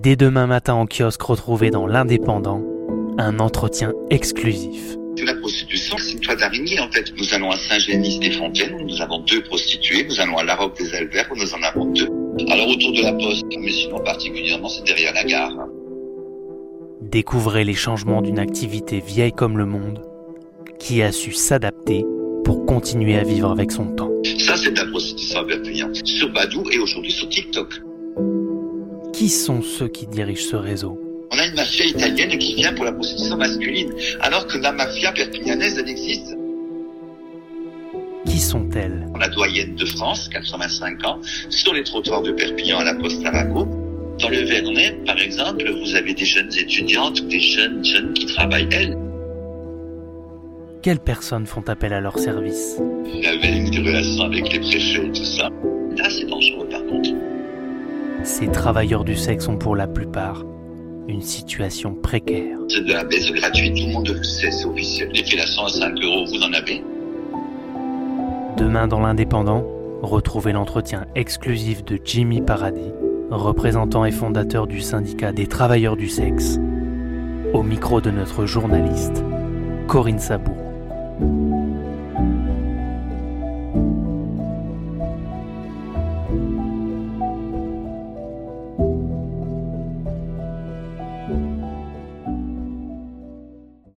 dès demain matin en kiosque retrouvé dans l'Indépendant, un entretien exclusif. La prostitution, c'est une toile d'araignée en fait. Nous allons à Saint-Génis-des-Fontaines où nous avons deux prostituées. Nous allons à La Roque des Albert où nous en avons deux. Alors autour de la poste, mais sinon particulièrement, c'est derrière la gare. Découvrez les changements d'une activité vieille comme le monde qui a su s'adapter pour continuer à vivre avec son temps. Ça, c'est de la prostitution à. Sur Badou et aujourd'hui sur TikTok. Qui sont ceux qui dirigent ce réseau On a une mafia italienne qui vient pour la prostitution masculine, alors que la mafia perpignanaise, elle existe. Qui sont-elles? La doyenne de France, 85 ans, sur les trottoirs de Perpignan à la Poste Arago. Dans le Vernet, par exemple, vous avez des jeunes étudiantes ou des jeunes jeunes qui travaillent, elles. Quelles personnes font appel à leur service? Il y avait une relation avec les préfets et tout ça. Là, c'est dangereux par contre. Ces travailleurs du sexe ont pour la plupart une situation précaire. C'est de la baisse gratuite, tout le monde le sait, c'est officiel. Les fellations à 5 euros, vous en avez Demain dans l'Indépendant, retrouvez l'entretien exclusif de Jimmy Paradis, représentant et fondateur du syndicat des travailleurs du sexe, au micro de notre journaliste, Corinne Sabou.